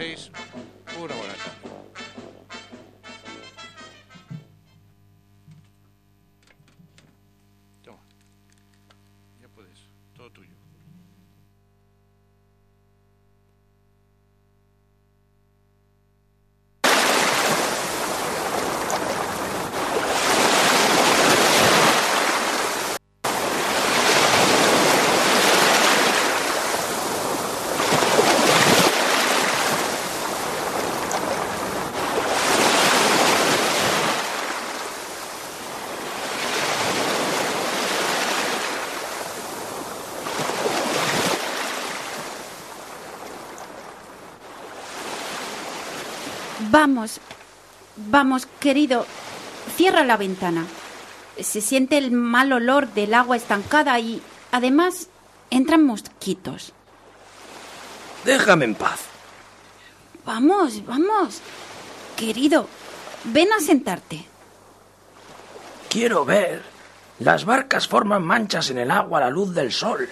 6. Vamos, vamos, querido, cierra la ventana. Se siente el mal olor del agua estancada y, además, entran mosquitos. Déjame en paz. Vamos, vamos. Querido, ven a sentarte. Quiero ver. Las barcas forman manchas en el agua a la luz del sol.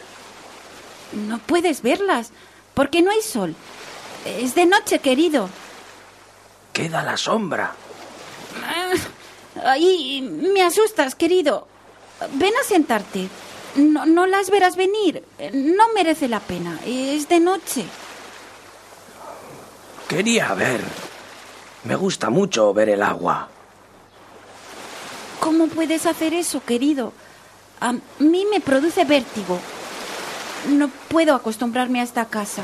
No puedes verlas, porque no hay sol. Es de noche, querido. Queda la sombra. Ay, me asustas, querido. Ven a sentarte. No, no las verás venir. No merece la pena. Es de noche. Quería ver. Me gusta mucho ver el agua. ¿Cómo puedes hacer eso, querido? A mí me produce vértigo. No puedo acostumbrarme a esta casa,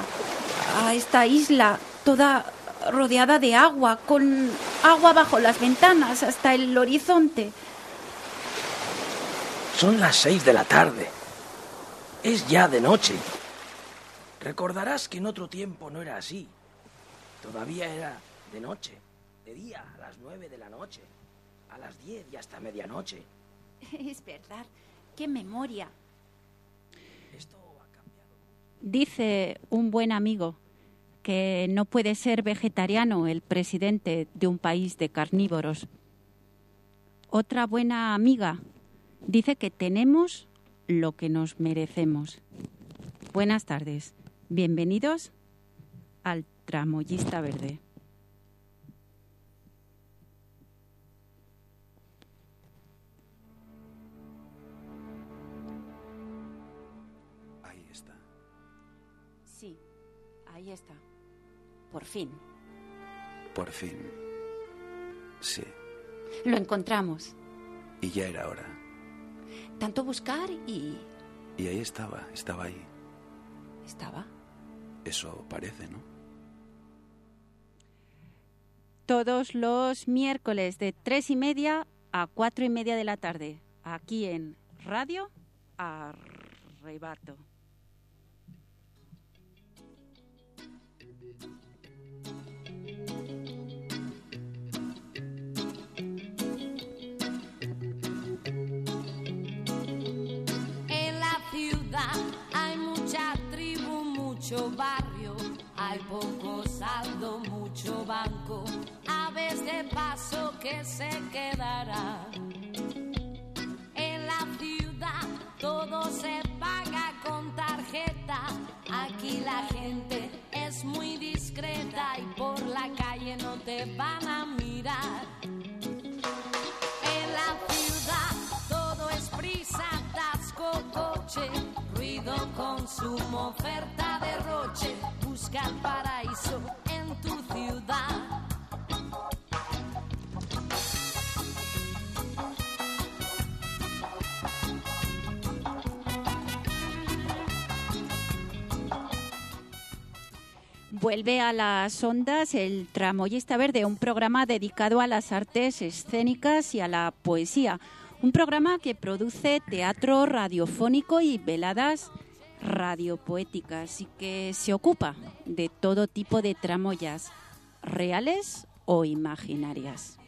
a esta isla toda rodeada de agua, con agua bajo las ventanas hasta el horizonte. Son las seis de la tarde. Es ya de noche. Recordarás que en otro tiempo no era así. Todavía era de noche, de día, a las nueve de la noche, a las diez y hasta medianoche. Es verdad. ¡Qué memoria! Esto ha cambiado. Dice un buen amigo que no puede ser vegetariano el presidente de un país de carnívoros. Otra buena amiga dice que tenemos lo que nos merecemos. Buenas tardes. Bienvenidos al Tramoyista Verde. Ahí está. Sí, ahí está. Por fin. Por fin. Sí. Lo encontramos. Y ya era hora. Tanto buscar y... Y ahí estaba, estaba ahí. Estaba. Eso parece, ¿no? Todos los miércoles de tres y media a cuatro y media de la tarde, aquí en Radio Arrebato. Mucho barrio, hay poco saldo, mucho banco, aves de paso que se quedará. En la ciudad todo se paga con tarjeta, aquí la gente es muy discreta y por la calle no te van a mirar. Consumo, oferta, derroche. Busca el paraíso en tu ciudad. Vuelve a las ondas el Tramoyista Verde, un programa dedicado a las artes escénicas y a la poesía. Un programa que produce teatro radiofónico y veladas radiopoéticas y que se ocupa de todo tipo de tramoyas, reales o imaginarias.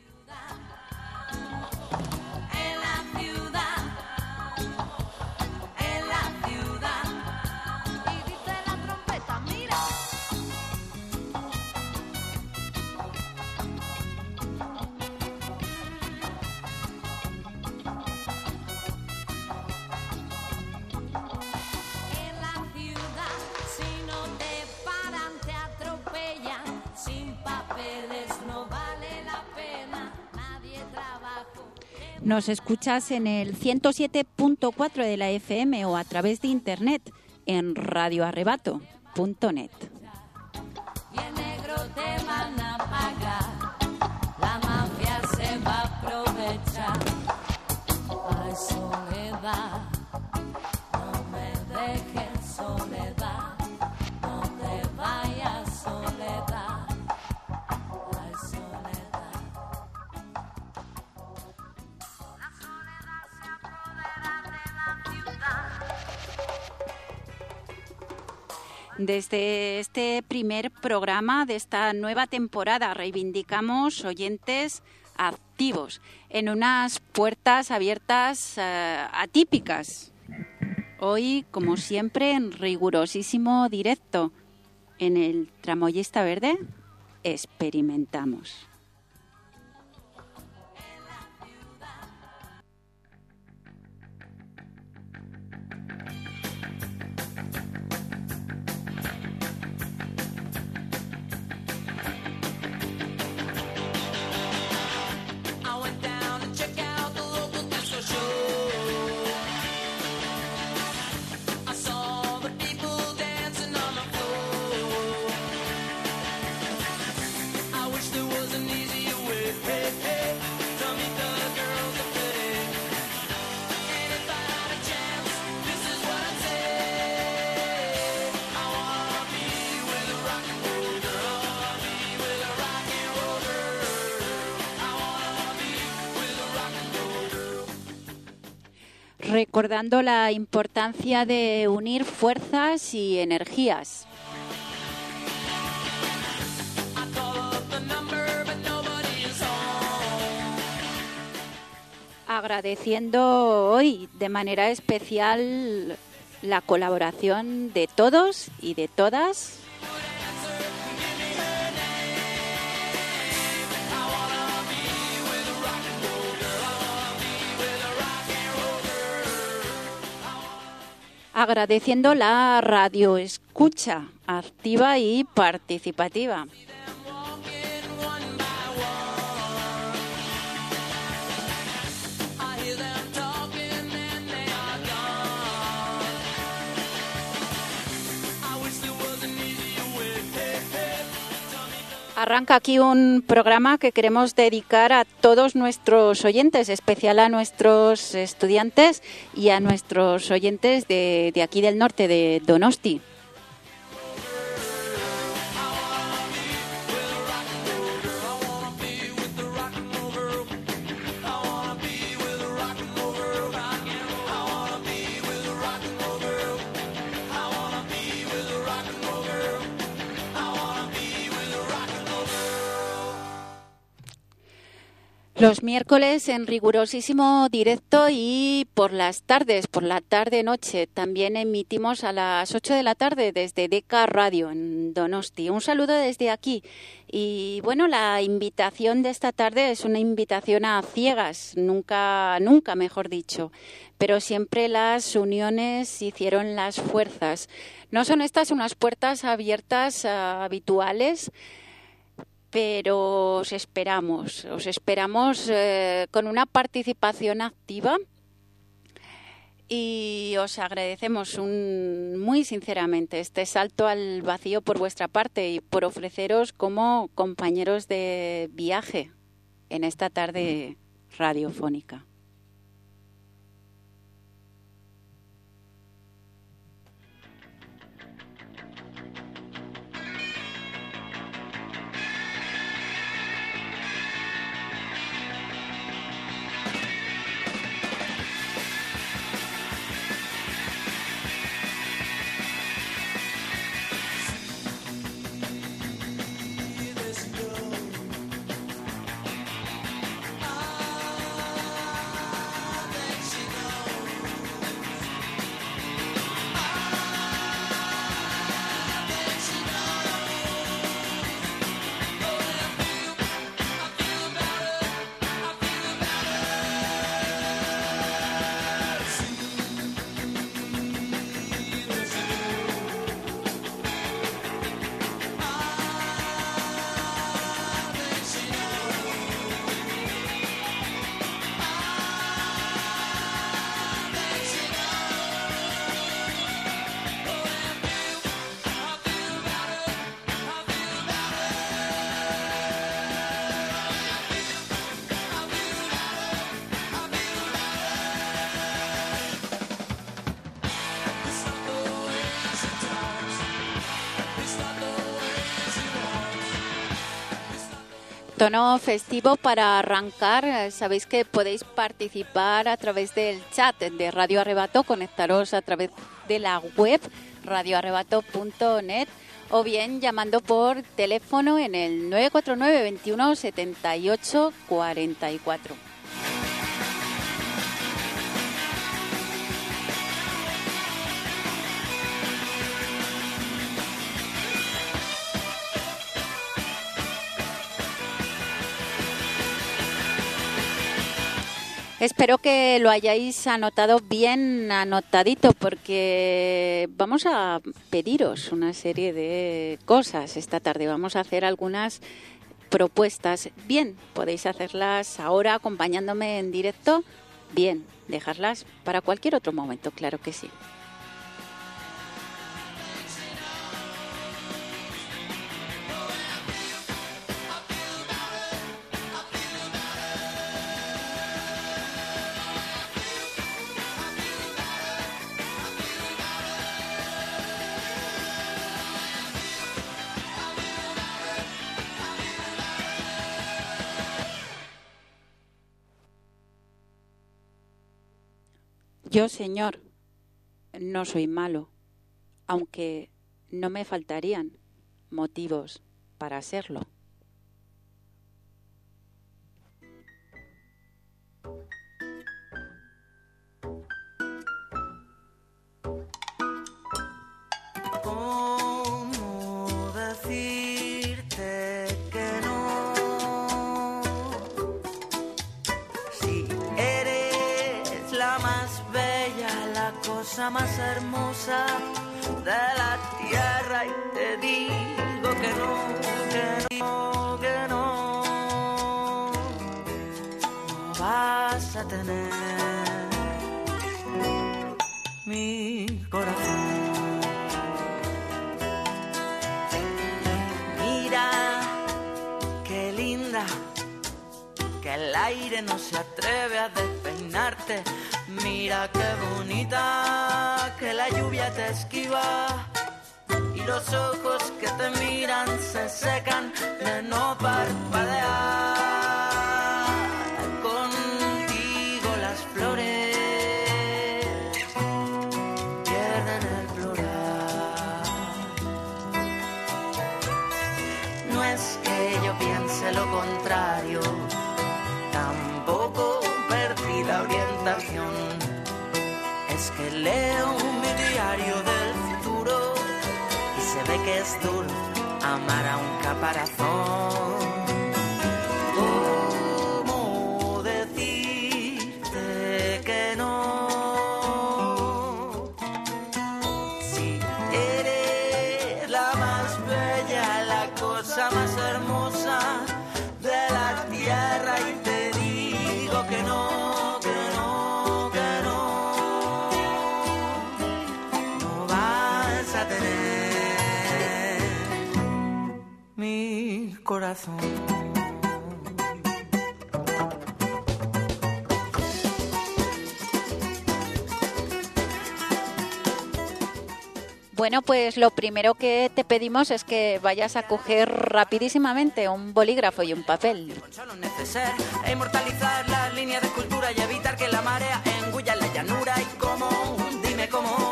Nos escuchas en el 107.4 de la FM o a través de internet en radioarrebato.net. Desde este primer programa de esta nueva temporada reivindicamos oyentes activos en unas puertas abiertas eh, atípicas. Hoy, como siempre, en rigurosísimo directo en el tramoyista verde, experimentamos. Recordando la importancia de unir fuerzas y energías. Agradeciendo hoy de manera especial la colaboración de todos y de todas. Agradeciendo la radio escucha activa y participativa. Arranca aquí un programa que queremos dedicar a todos nuestros oyentes, especial a nuestros estudiantes y a nuestros oyentes de, de aquí del norte, de Donosti. Los miércoles en rigurosísimo directo y por las tardes, por la tarde-noche, también emitimos a las 8 de la tarde desde Deca Radio en Donosti. Un saludo desde aquí. Y bueno, la invitación de esta tarde es una invitación a ciegas, nunca, nunca mejor dicho. Pero siempre las uniones hicieron las fuerzas. No son estas unas puertas abiertas ah, habituales pero os esperamos, os esperamos eh, con una participación activa y os agradecemos un- muy sinceramente este salto al vacío por vuestra parte y por ofreceros como compañeros de viaje en esta tarde radiofónica. Tono festivo para arrancar. Sabéis que podéis participar a través del chat de Radio Arrebato, conectaros a través de la web radioarrebato.net o bien llamando por teléfono en el 949 21 78 44. Espero que lo hayáis anotado bien anotadito porque vamos a pediros una serie de cosas esta tarde. Vamos a hacer algunas propuestas. Bien, podéis hacerlas ahora acompañándome en directo. Bien, dejarlas para cualquier otro momento, claro que sí. Yo, Señor, no soy malo, aunque no me faltarían motivos para serlo. Cosa más hermosa de la tierra y te digo que no, que no, que no, no vas a tener mi corazón. Mira, qué linda, que el aire no se atreve a despeinarte. Mira qué bonita, que la lluvia te esquiva. Y los ojos que te miran se secan de no parpadear. Amar a un caparazón. Corazón. Bueno, pues lo primero que te pedimos es que vayas a coger rapidísimamente un bolígrafo y un papel. Con solo un neceser inmortalizar las líneas de escultura y evitar que la marea engulla la llanura y cómo, dime cómo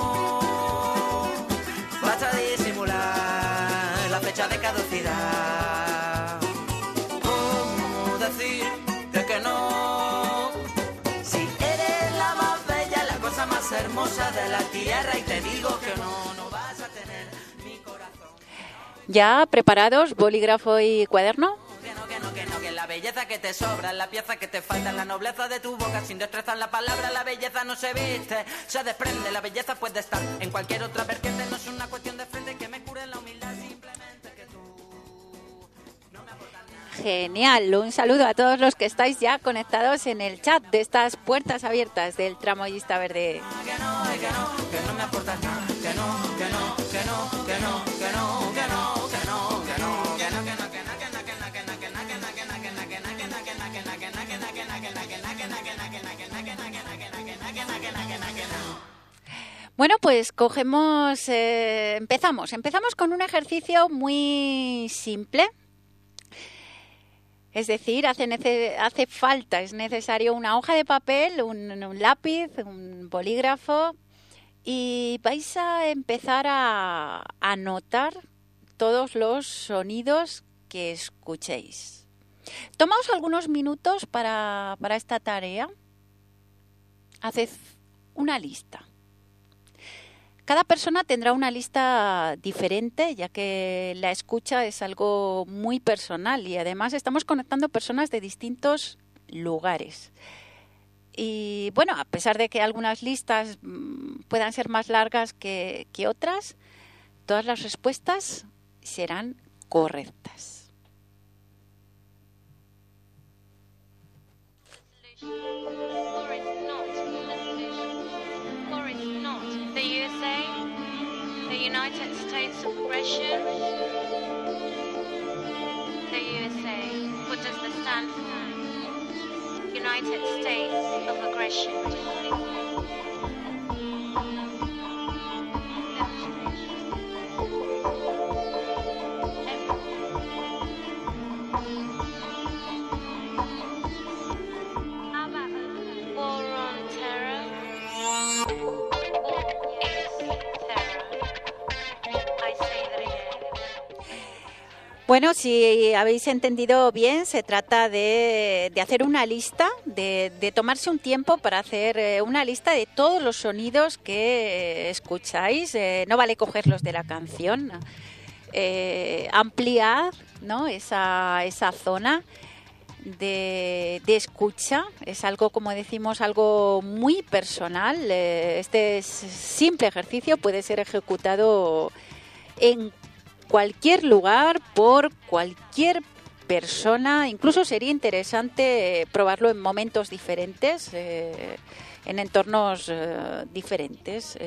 ¿Ya preparados, bolígrafo y cuaderno? Que no, que no, que la belleza que te sobra, la pieza que te falta, la nobleza de tu boca, sin destreza en la palabra, la belleza no se viste, se desprende, la belleza puede estar en cualquier otra vertiente, no es una cuestión de frente que me cure la humildad, simplemente que tú no me aportas nada. Genial, un saludo a todos los que estáis ya conectados en el chat de estas puertas abiertas del tramoyista verde. Que no, que no, que no me aportas nada, que no, que no, que no, que no, Bueno, pues cogemos, eh, empezamos. Empezamos con un ejercicio muy simple. Es decir, hace, falta, es necesario una hoja de papel, un, un lápiz, un bolígrafo y vais a empezar a anotar todos los sonidos que escuchéis. Tomaos algunos minutos para, para esta tarea. Haced una lista. Cada persona tendrá una lista diferente, ya que la escucha es algo muy personal y además estamos conectando personas de distintos lugares. Y bueno, a pesar de que algunas listas mm, puedan ser más largas que, que otras, todas las respuestas serán correctas. United States of aggression. The USA, what does the stand for? United States of aggression. Bueno, si habéis entendido bien, se trata de, de hacer una lista, de, de tomarse un tiempo para hacer eh, una lista de todos los sonidos que eh, escucháis. Eh, no vale cogerlos de la canción. Eh, ampliar ¿no? esa, esa zona de, de escucha. Es algo, como decimos, algo muy personal. Este simple ejercicio puede ser ejecutado en cualquier lugar, por cualquier persona. Incluso sería interesante eh, probarlo en momentos diferentes, eh, en entornos eh, diferentes.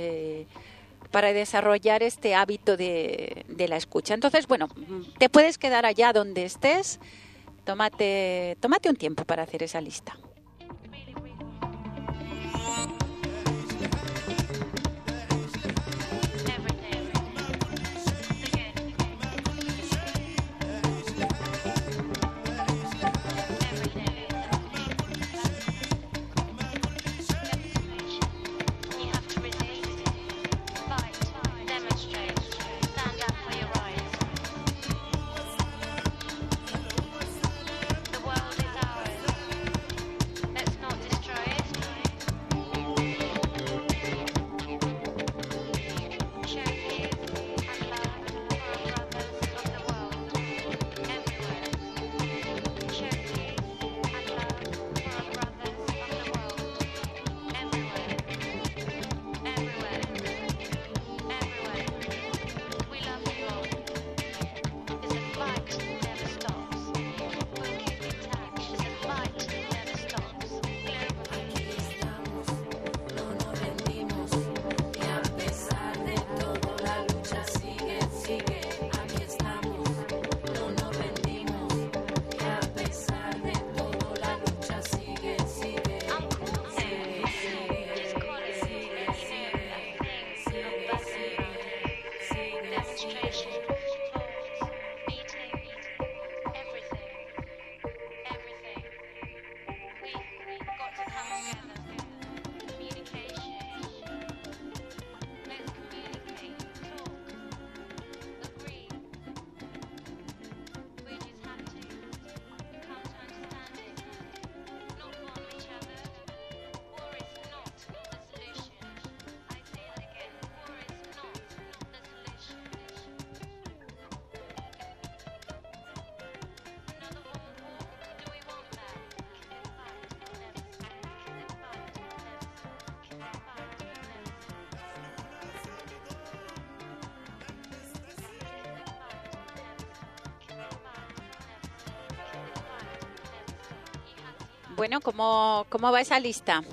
para desarrollar este hábito de, de la escucha. Entonces, bueno, te puedes quedar allá donde estés, tómate, tómate un tiempo para hacer esa lista. Bueno, ¿cómo, cómo va esa lista?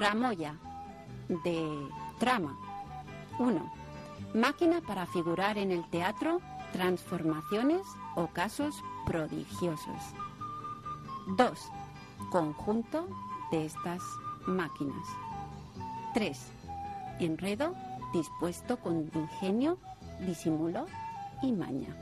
Tramoya, de trama. 1. Máquina para figurar en el teatro, transformaciones o casos prodigiosos. 2. Conjunto de estas máquinas. 3. Enredo dispuesto con ingenio, disimulo y maña.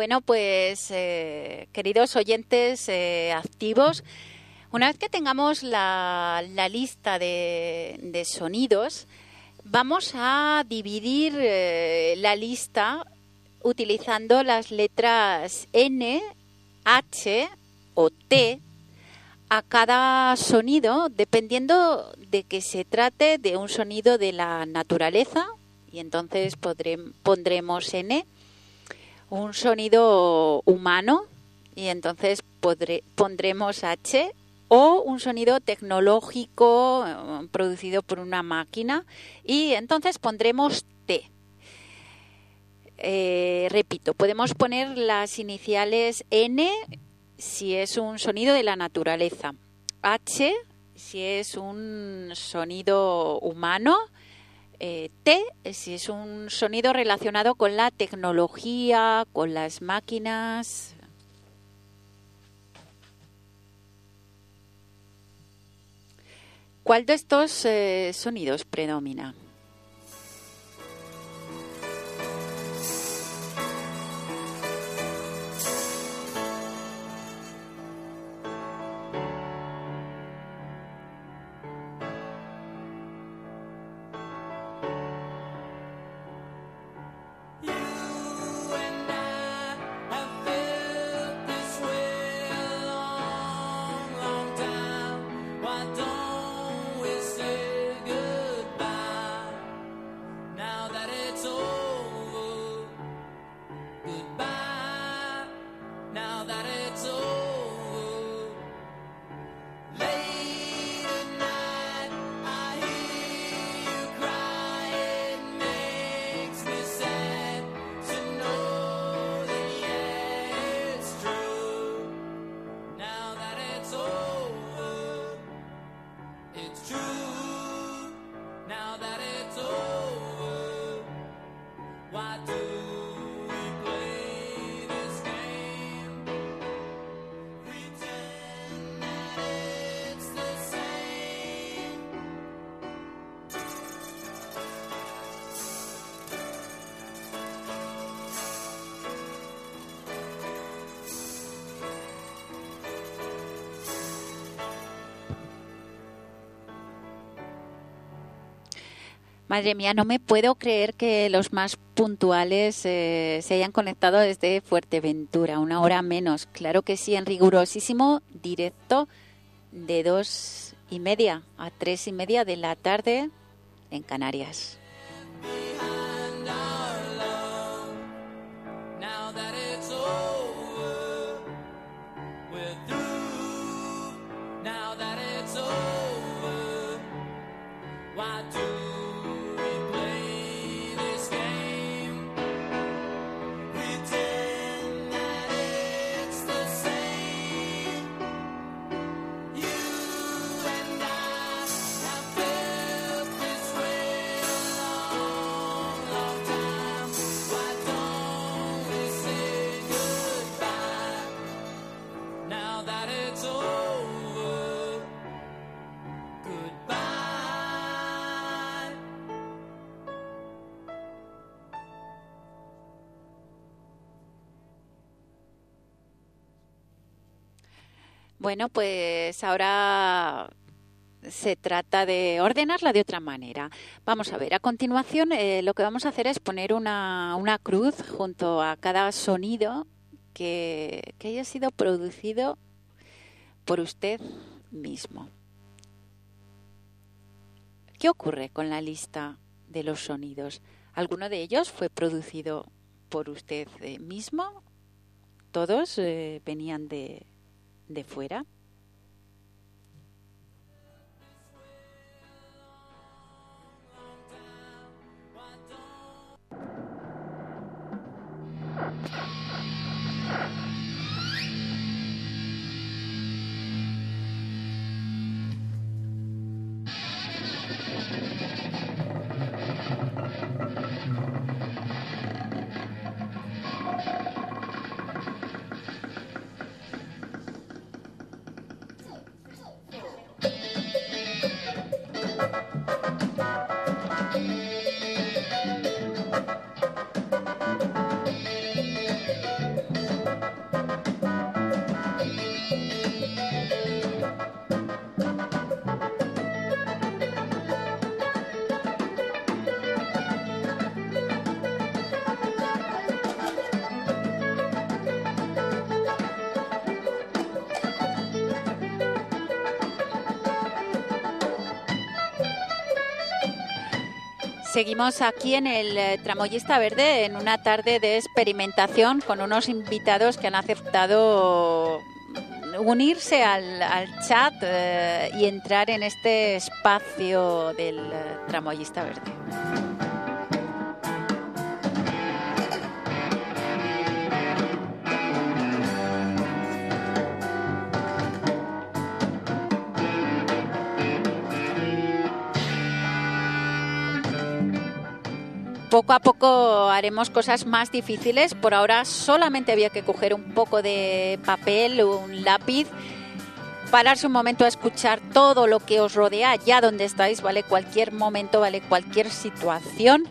Bueno, pues eh, queridos oyentes eh, activos, una vez que tengamos la, lista de, sonidos, vamos a dividir eh, la lista utilizando las letras N, H o T a cada sonido, dependiendo de que se trate de un sonido de la naturaleza, y entonces pondremos N, un sonido humano, y entonces pondremos H, o un sonido tecnológico eh, producido por una máquina, y entonces pondremos T. Eh, repito, podemos poner las iniciales N si es un sonido de la naturaleza, H si es un sonido humano, eh, T si es un sonido relacionado con la tecnología, con las máquinas. ¿Cuál de estos eh, sonidos predomina? Madre mía, no me puedo creer que los más puntuales eh, se hayan conectado desde Fuerteventura, una hora menos. Claro que sí, en rigurosísimo directo de dos y media a tres y media de la tarde en Canarias. Bueno, pues ahora se trata de ordenarla de otra manera. Vamos a ver, a continuación eh, lo que vamos a hacer es poner una, una cruz junto a cada sonido que, que haya sido producido por usted mismo. ¿Qué ocurre con la lista de los sonidos? ¿Alguno de ellos fue producido por usted eh, mismo? ¿Todos eh, venían de, de fuera? Seguimos aquí en el eh, Tramoyista Verde en una tarde de experimentación con unos invitados que han aceptado unirse al, chat eh, y entrar en este espacio del eh, Tramoyista Verde. Poco a poco haremos cosas más difíciles. Por ahora solamente había que coger un poco de papel, un lápiz, pararse un momento a escuchar todo lo que os rodea allá donde estáis, ¿vale? Cualquier momento, ¿vale? Cualquier situación.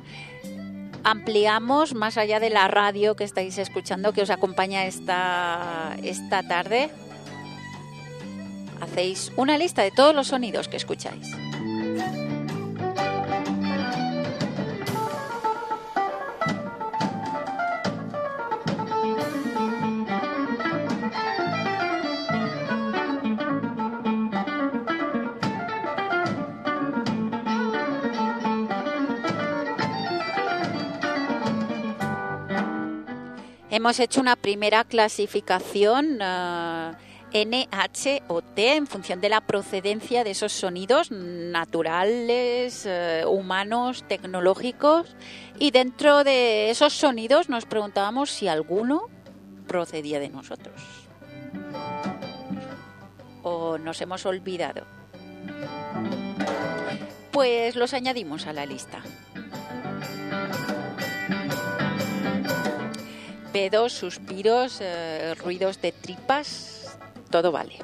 Ampliamos más allá de la radio que estáis escuchando, que os acompaña esta, esta tarde. Hacéis una lista de todos los sonidos que escucháis. Hemos hecho una primera clasificación eh, NH o T en función de la procedencia de esos sonidos naturales, eh, humanos, tecnológicos. Y dentro de esos sonidos nos preguntábamos si alguno procedía de nosotros. O nos hemos olvidado. Pues los añadimos a la lista. Pedos, suspiros, eh, ruidos de tripas, todo vale.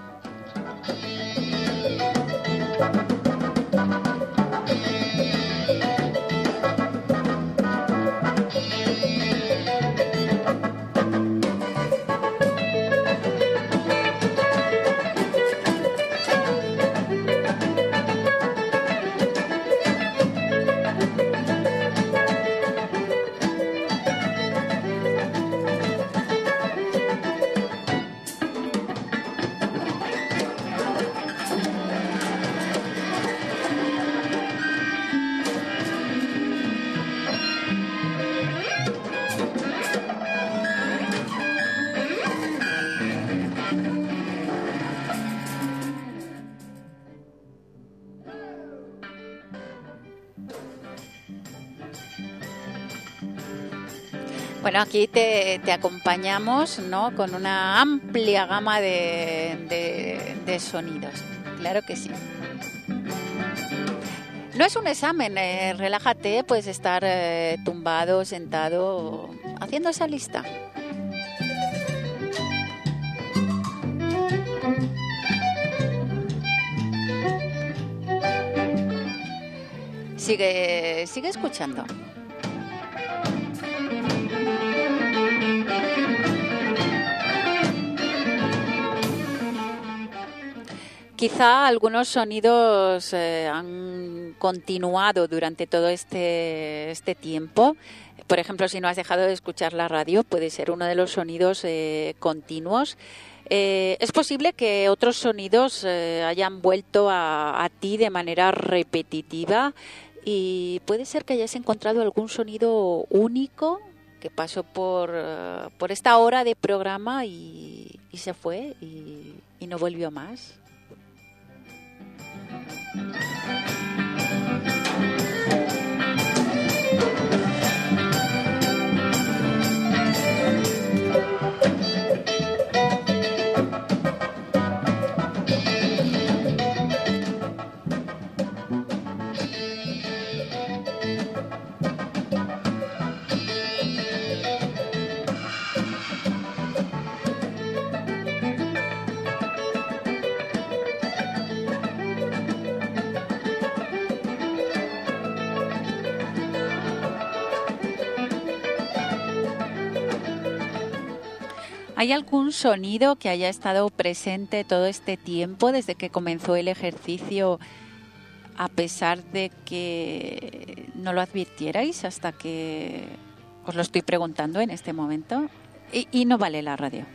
Bueno, aquí te, te acompañamos ¿no? con una amplia gama de, de- sonidos. Claro que sí. No es un examen, eh, relájate, puedes estar eh, tumbado, sentado, haciendo esa lista. Sigue, sigue escuchando. Quizá algunos sonidos eh, han continuado durante todo este, este tiempo. Por ejemplo, si no has dejado de escuchar la radio, puede ser uno de los sonidos eh, continuos. Eh, es posible que otros sonidos eh, hayan vuelto a, ti de manera repetitiva y puede ser que hayas encontrado algún sonido único que pasó por, por esta hora de programa y, se fue y no volvió más. Thank you. ¿Hay algún sonido que haya estado presente todo este tiempo desde que comenzó el ejercicio, a pesar de que no lo advirtierais hasta que os lo estoy preguntando en este momento? Y, no vale la radio.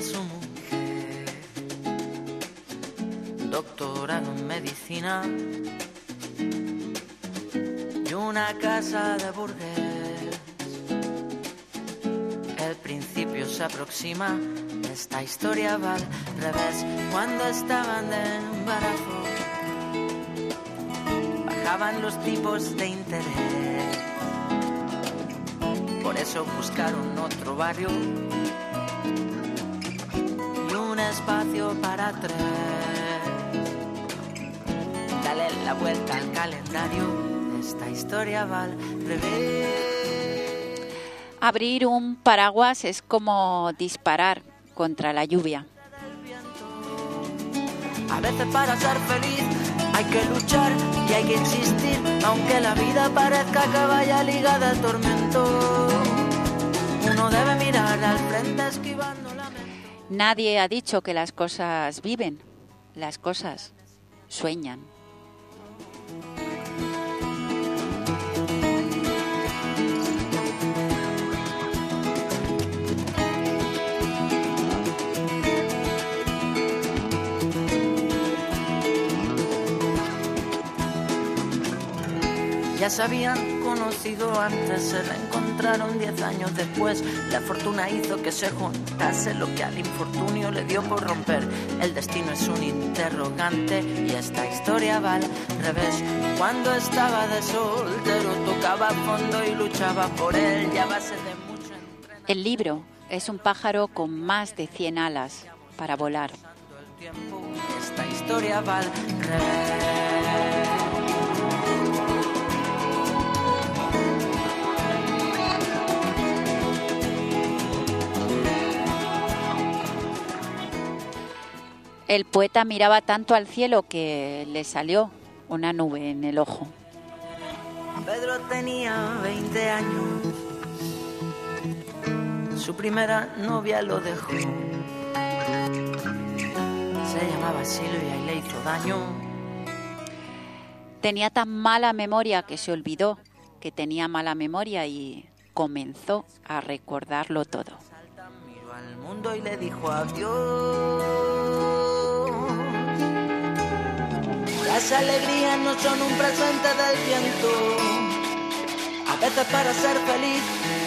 Su mujer, doctorado en medicina y una casa de burgués. El principio se aproxima, esta historia va al revés. Cuando estaban de embarazo, bajaban los tipos de interés. Por eso buscaron otro barrio espacio para tres. Dale la vuelta al calendario, esta historia va al revés. Abrir un paraguas es como disparar contra la lluvia. A veces para ser feliz hay que luchar y hay que insistir, aunque la vida parezca que vaya ligada al tormento. Uno debe mirar al frente esquivando. Nadie ha dicho que las cosas viven, las cosas sueñan. Ya se habían conocido antes, se reencontraron diez años después. La fortuna hizo que se juntase lo que al infortunio le dio por romper. El destino es un interrogante y esta historia va al revés. Cuando estaba de soltero, tocaba fondo y luchaba por él. Ya base de mucho El libro es un pájaro con más de 100 alas para volar. esta historia va al revés. El poeta miraba tanto al cielo que le salió una nube en el ojo. Pedro tenía 20 años. Su primera novia lo dejó. Se llamaba Silvia y le hizo daño. Tenía tan mala memoria que se olvidó que tenía mala memoria y comenzó a recordarlo todo. Miró al mundo y le dijo adiós. Las alegrías no son un presente del viento. A veces para ser feliz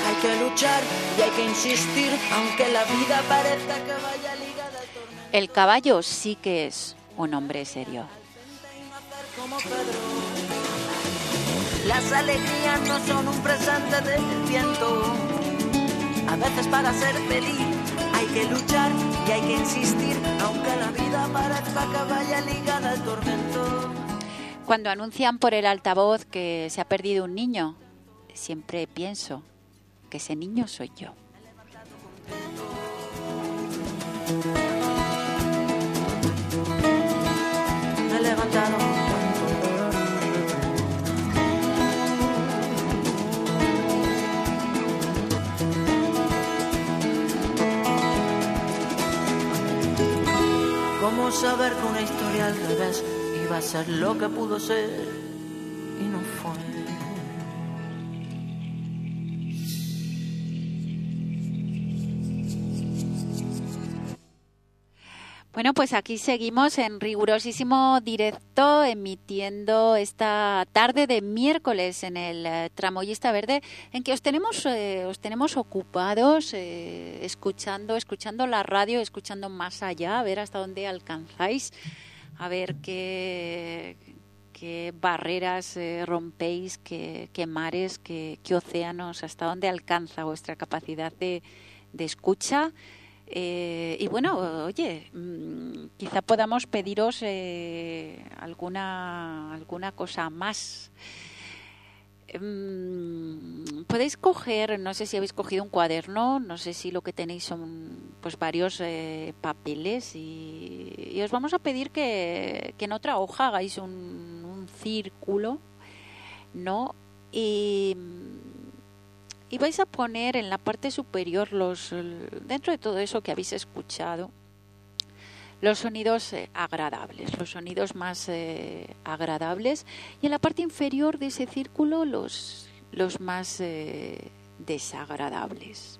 hay que luchar y hay que insistir, aunque la vida parezca que vaya ligada al tormento. El caballo sí que es un hombre serio. Las alegrías no son un presente del viento. A veces para ser feliz hay que luchar y hay que insistir, aunque la vida parezca que vaya ligada al tormento. Cuando anuncian por el altavoz que se ha perdido un niño, siempre pienso que ese niño soy yo. ¿Cómo saber que una historia al revés iba a ser lo que pudo ser Pues aquí seguimos en rigurosísimo directo, emitiendo esta tarde de miércoles en el eh, Tramoyista Verde, en que os tenemos, eh, os tenemos ocupados, eh, escuchando, escuchando la radio, escuchando más allá, a ver hasta dónde alcanzáis, a ver qué, qué barreras eh, rompéis, qué, qué mares, qué, qué océanos, hasta dónde alcanza vuestra capacidad de, de escucha. Eh, y bueno, oye, mm, quizá podamos pediros eh, alguna, alguna cosa más. Mm, Podéis coger, no sé si habéis cogido un cuaderno, no sé si lo que tenéis son pues varios eh, papeles y, os vamos a pedir que, que en otra hoja hagáis un, un círculo, ¿no? Y, y vais a poner en la parte superior los dentro de todo eso que habéis escuchado los sonidos eh, agradables, los sonidos más eh, agradables y en la parte inferior de ese círculo los los más eh, desagradables.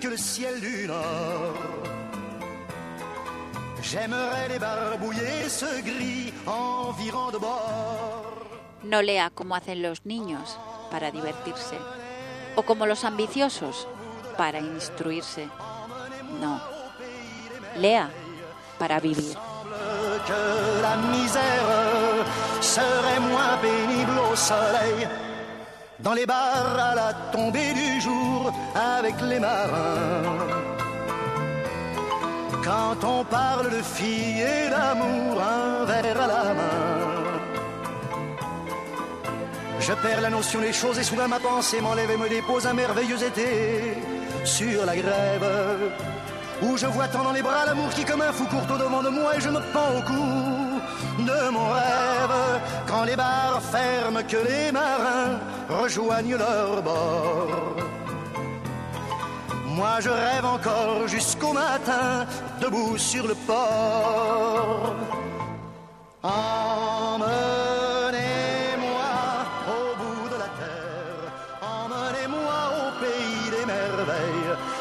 que le ciel du nord. J'aimerais débarbouiller ce gris environ de bord. No lea como hacen los niños para divertirse o como los ambiciosos para instruirse. No. Lea para vivir. que la misère serait moins pénible au soleil. Dans les bars à la tombée du jour avec les marins. Quand on parle de filles et d'amour, un verre à la main. Je perds la notion des choses et soudain ma pensée m'enlève et me dépose un merveilleux été sur la grève où je vois tant dans les bras l'amour qui comme un fou court au devant de moi et je me pends au cou de mon rêve quand les bars ferment que les marins rejoignent leur bord. Moi je rêve encore jusqu'au matin debout sur le port.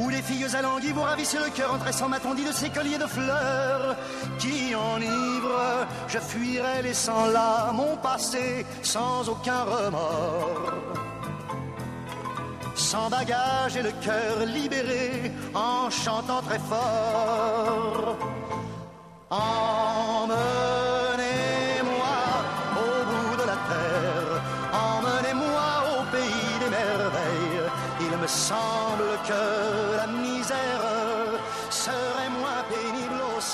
Où les filles alanguies vous ravissent le cœur en tressant ma tondie de ces colliers de fleurs qui enivrent. Je fuirai laissant là mon passé sans aucun remords. Sans bagage et le cœur libéré en chantant très fort. Emmenez-moi au bout de la terre, emmenez-moi au pays des merveilles. Il me semble que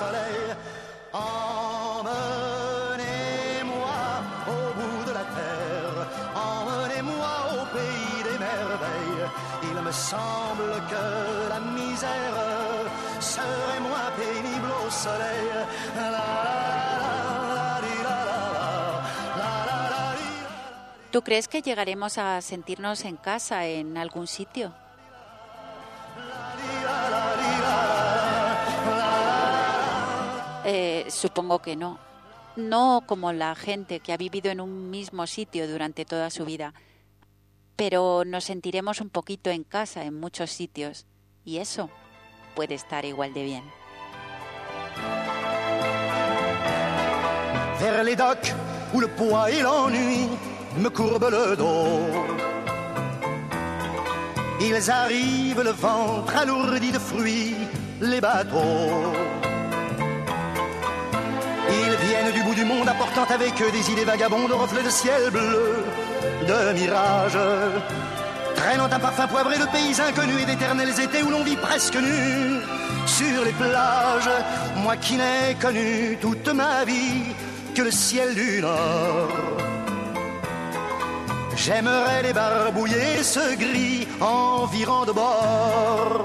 soleil. Emmenez-moi au bout de la terre, emmenez-moi au pays des merveilles. Il me semble que la misère serait moins pénible au soleil. La, la, la. ¿Tú crees que llegaremos a sentirnos en casa en algún sitio? Eh, supongo que no. No como la gente que ha vivido en un mismo sitio durante toda su vida. Pero nos sentiremos un poquito en casa en muchos sitios. Y eso puede estar igual de bien. vers les docks où le poids et l'ennui me courbent le dos. Ils arrivent le ventre alourdi de fruits, les bateaux. Ils viennent du bout du monde apportant avec eux des idées vagabondes, de reflets de ciel bleu, de mirages. Traînant un parfum poivré de pays inconnus et d'éternels étés où l'on vit presque nu sur les plages. Moi qui n'ai connu toute ma vie que le ciel du nord. J'aimerais débarbouiller ce gris environ de bord.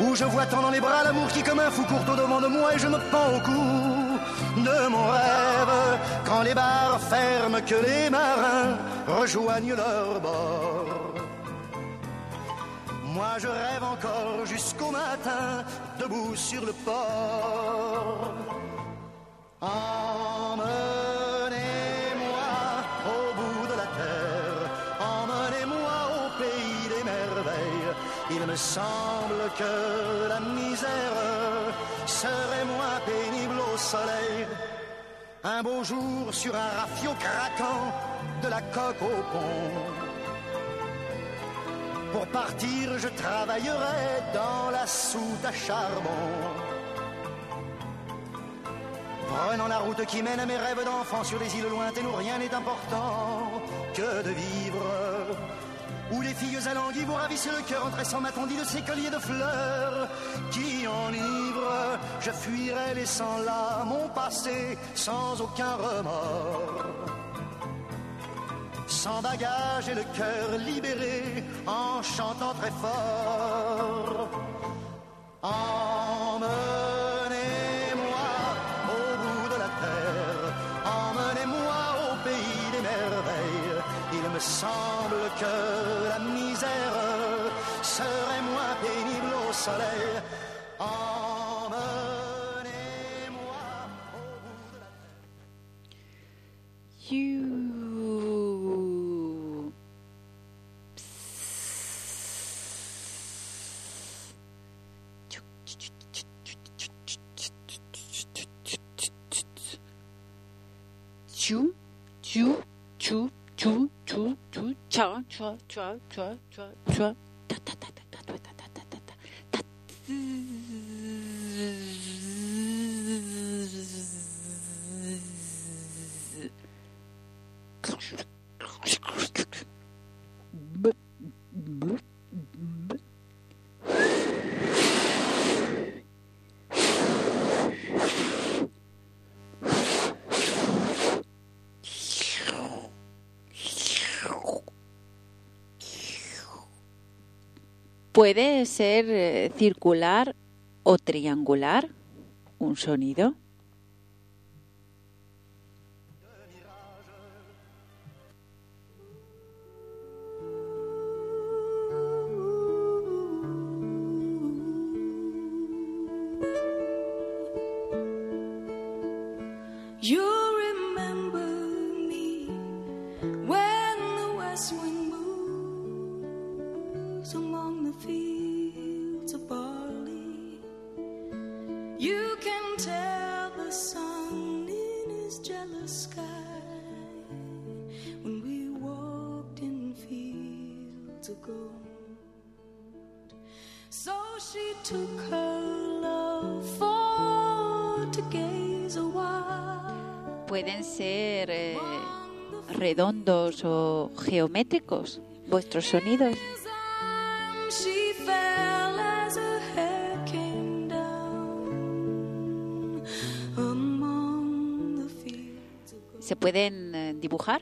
Où je vois tant dans les bras l'amour qui comme un fou court au devant de moi et je me pends au cou de mon rêve. Quand les bars ferment, que les marins rejoignent leur bord. Moi je rêve encore jusqu'au matin, debout sur le port. Semble que la misère serait moins pénible au soleil. Un beau jour sur un rafio craquant de la coque au pont. Pour partir, je travaillerai dans la soute à charbon. Prenant la route qui mène à mes rêves d'enfant sur des îles lointaines où rien n'est important que de vivre. Où les filles alanguies vous ravissent le cœur en tressant ma tondie de ces colliers de fleurs qui enivrent. Je fuirai laissant là mon passé sans aucun remords. Sans bagage et le cœur libéré en chantant très fort. Emmenez-moi au bout de la terre, emmenez-moi au pays des merveilles. Il me semble que serait moins pénible au soleil. You chou chou chou chou chou chou cha cha cha cha cha cha ta ta 滋滋。Puede ser eh, circular o triangular un sonido. o geométricos vuestros sonidos. ¿Se pueden eh, dibujar?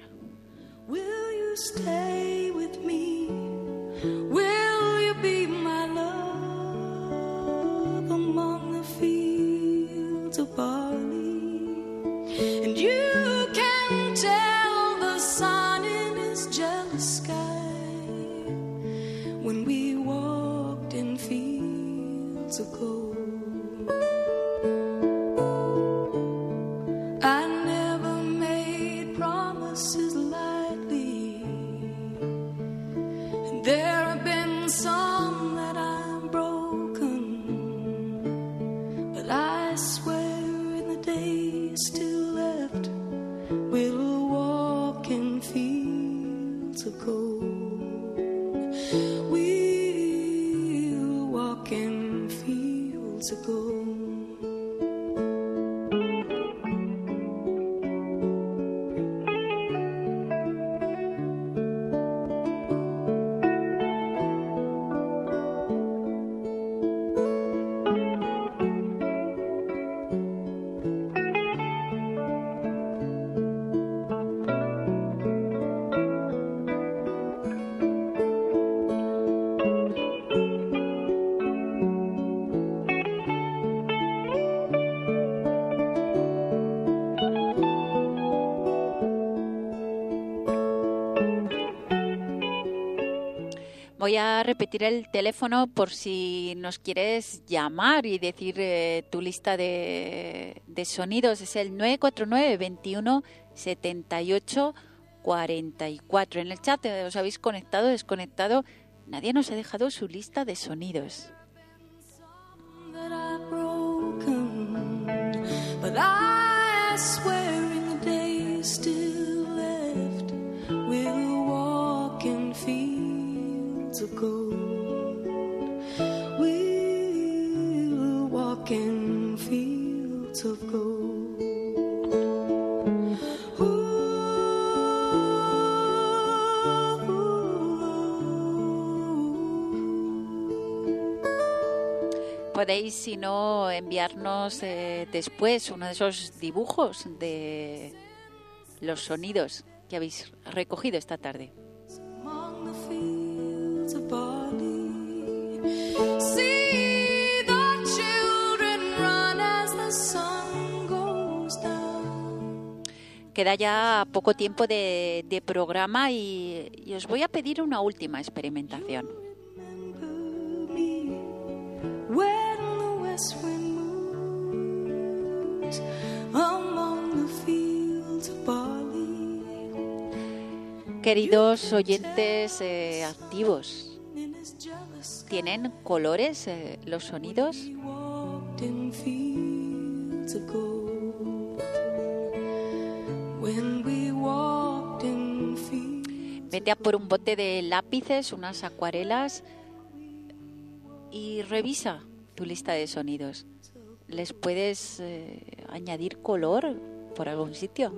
to go. A repetir el teléfono por si nos quieres llamar y decir eh, tu lista de, de sonidos. Es el 949 21 78 44. En el chat eh, os habéis conectado, desconectado. Nadie nos ha dejado su lista de sonidos. Podéis, si no, enviarnos eh, después uno de esos dibujos de los sonidos que habéis recogido esta tarde. Queda ya poco tiempo de, programa y os voy a pedir una última experimentación. The west wind moves among the fields of barley, Queridos oyentes eh, activos, ¿tienen colores eh, los sonidos? Vete a por un bote de lápices, unas acuarelas y revisa tu lista de sonidos. ¿Les puedes eh, añadir color por algún sitio?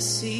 See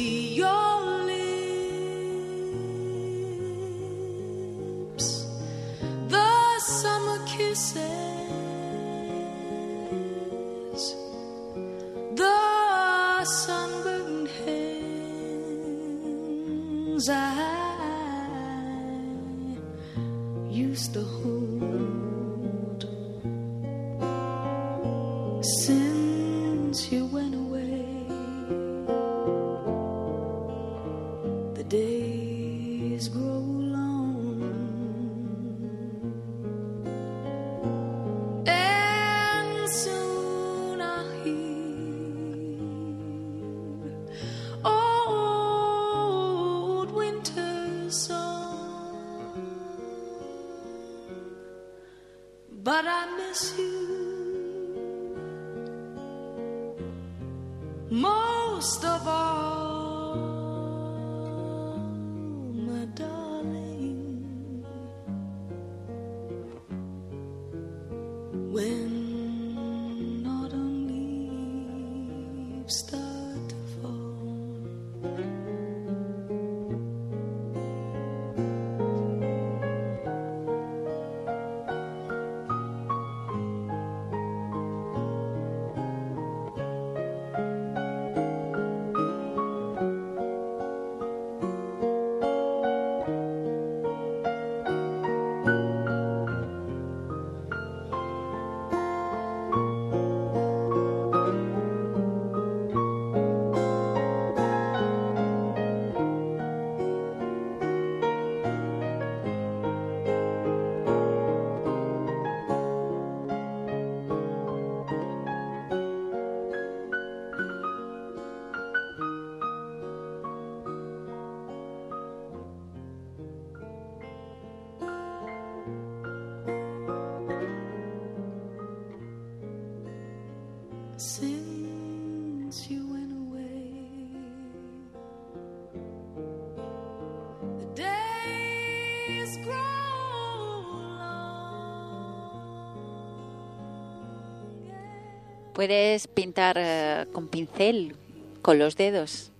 Puedes pintar eh, con pincel, con los dedos.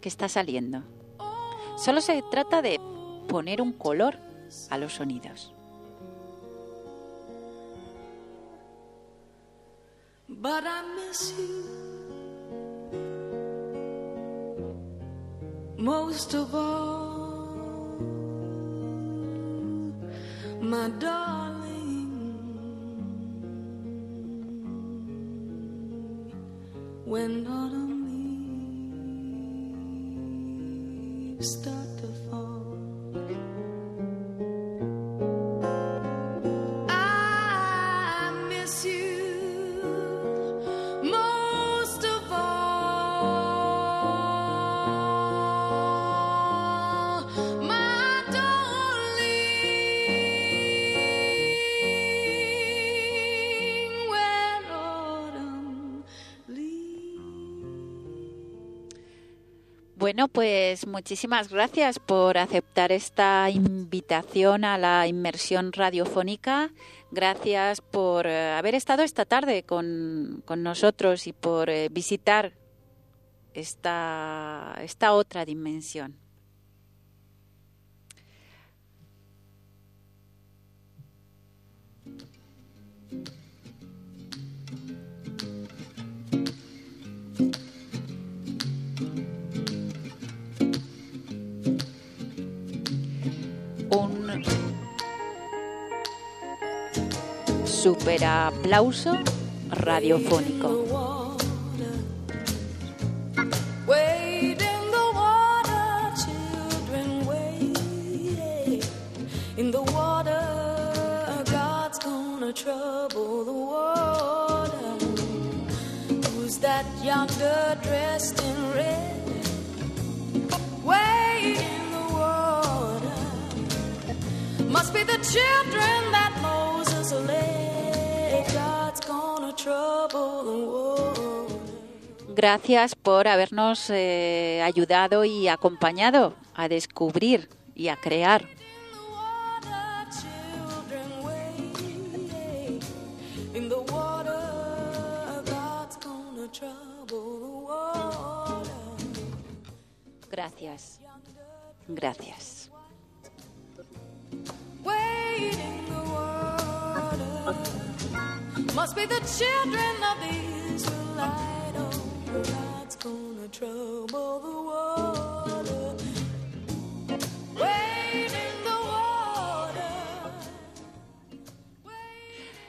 ¿Qué está saliendo? Solo se trata de poner un color a los sonidos. Bueno, pues muchísimas gracias por aceptar esta invitación a la inmersión radiofónica. Gracias por eh, haber estado esta tarde con, con nosotros y por eh, visitar esta, esta otra dimensión. The water. Who's that yonder dressed in red? Wade in the water. Must be the children Gracias por habernos eh, ayudado y acompañado a descubrir y a crear. Gracias. Gracias. Must be the children of the Israelite.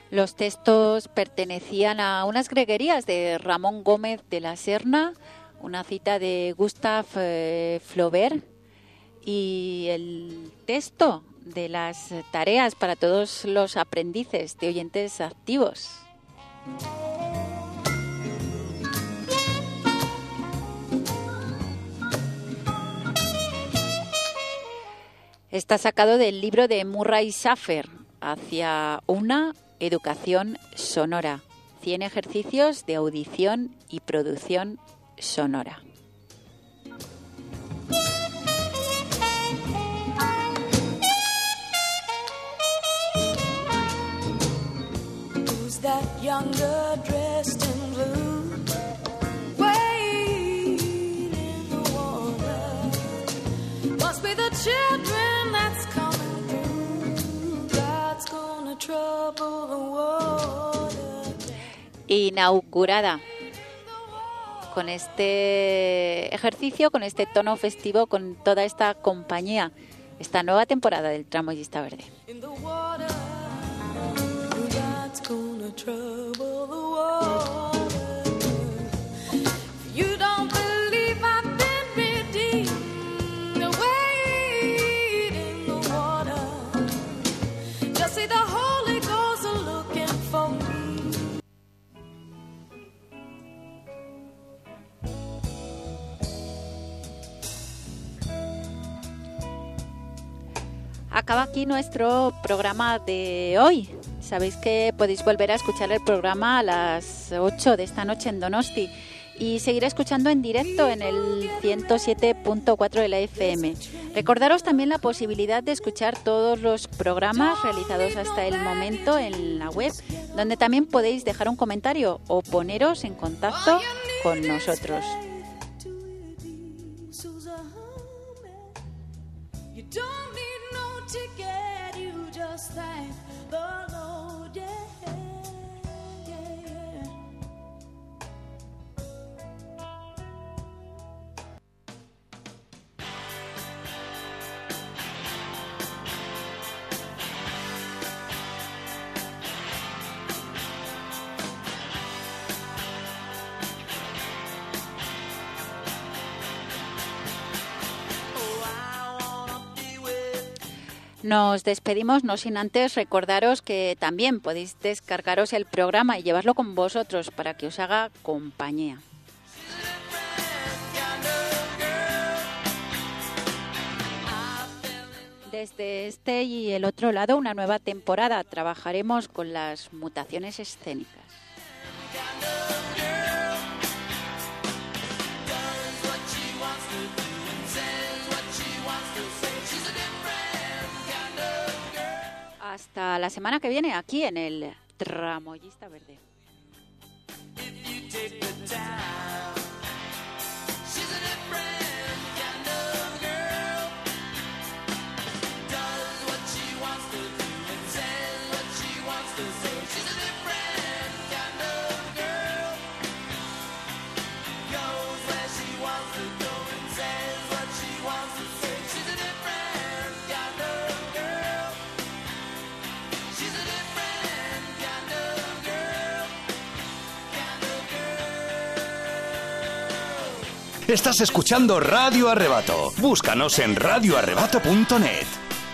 Los textos pertenecían a unas greguerías de Ramón Gómez de la Serna, una cita de Gustave eh, Flaubert y el texto de las tareas para todos los aprendices de oyentes activos. Está sacado del libro de Murray Safer, Hacia una educación sonora. 100 ejercicios de audición y producción sonora. Inaugurada con este ejercicio, con este tono festivo, con toda esta compañía, esta nueva temporada del Tramoyista Verde. Acaba aquí nuestro programa de hoy. Sabéis que podéis volver a escuchar el programa a las 8 de esta noche en Donosti y seguir escuchando en directo en el 107.4 de la FM. Recordaros también la posibilidad de escuchar todos los programas realizados hasta el momento en la web, donde también podéis dejar un comentario o poneros en contacto con nosotros. Nos despedimos, no sin antes recordaros que también podéis descargaros el programa y llevarlo con vosotros para que os haga compañía. Desde este y el otro lado, una nueva temporada. Trabajaremos con las mutaciones escénicas. Hasta la semana que viene aquí en el Tramoyista Verde. Estás escuchando Radio Arrebato. Búscanos en radioarrebato.net.